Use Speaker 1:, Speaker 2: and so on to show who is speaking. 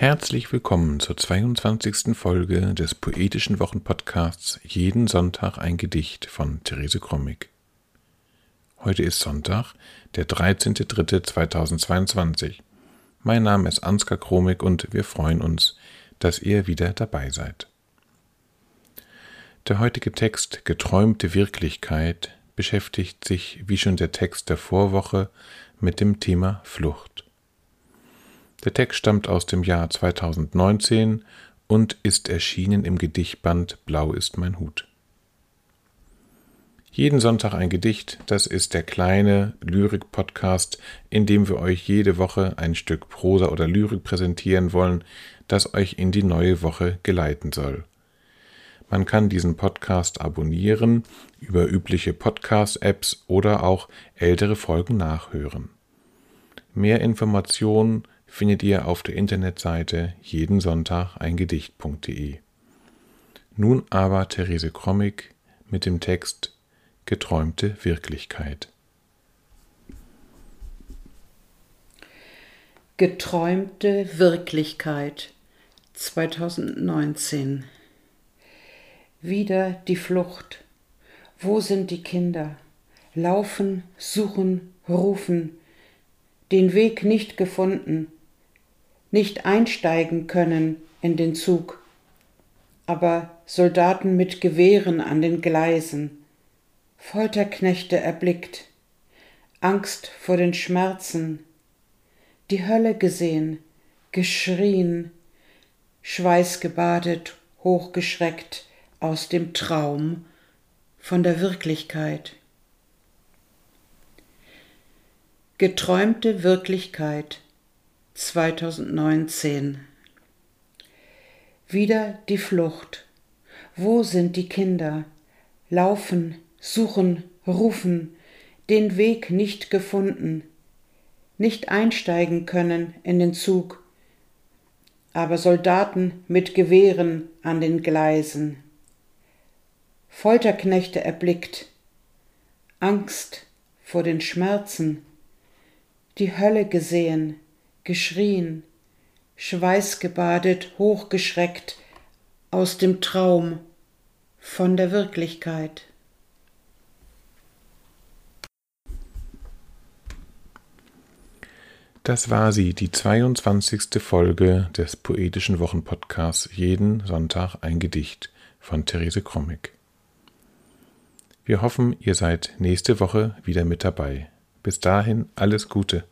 Speaker 1: Herzlich willkommen zur 22. Folge des poetischen Wochenpodcasts Jeden Sonntag ein Gedicht von Therese Krommig. Heute ist Sonntag, der 13.03.2022. Mein Name ist Ansgar Kromig und wir freuen uns, dass ihr wieder dabei seid. Der heutige Text Geträumte Wirklichkeit beschäftigt sich, wie schon der Text der Vorwoche, mit dem Thema Flucht. Der Text stammt aus dem Jahr 2019 und ist erschienen im Gedichtband Blau ist mein Hut. Jeden Sonntag ein Gedicht, das ist der kleine Lyrik-Podcast, in dem wir euch jede Woche ein Stück Prosa oder Lyrik präsentieren wollen, das euch in die neue Woche geleiten soll. Man kann diesen Podcast abonnieren über übliche Podcast-Apps oder auch ältere Folgen nachhören. Mehr Informationen findet ihr auf der Internetseite jeden Sonntag ein Gedicht.de. Nun aber Therese Krommig mit dem Text Geträumte Wirklichkeit.
Speaker 2: Geträumte Wirklichkeit 2019 Wieder die Flucht. Wo sind die Kinder? Laufen, suchen, rufen, den Weg nicht gefunden, nicht einsteigen können in den Zug, aber Soldaten mit Gewehren an den Gleisen, Folterknechte erblickt, Angst vor den Schmerzen, die Hölle gesehen, geschrien, schweißgebadet, hochgeschreckt aus dem Traum von der Wirklichkeit. Geträumte Wirklichkeit 2019. Wieder die Flucht. Wo sind die Kinder? Laufen, suchen, rufen, den Weg nicht gefunden, nicht einsteigen können in den Zug, aber Soldaten mit Gewehren an den Gleisen. Folterknechte erblickt, Angst vor den Schmerzen, die Hölle gesehen, geschrien, schweißgebadet, hochgeschreckt aus dem Traum von der Wirklichkeit.
Speaker 1: Das war sie, die 22. Folge des poetischen Wochenpodcasts Jeden Sonntag ein Gedicht von Therese Krommig. Wir hoffen, ihr seid nächste Woche wieder mit dabei. Bis dahin alles Gute.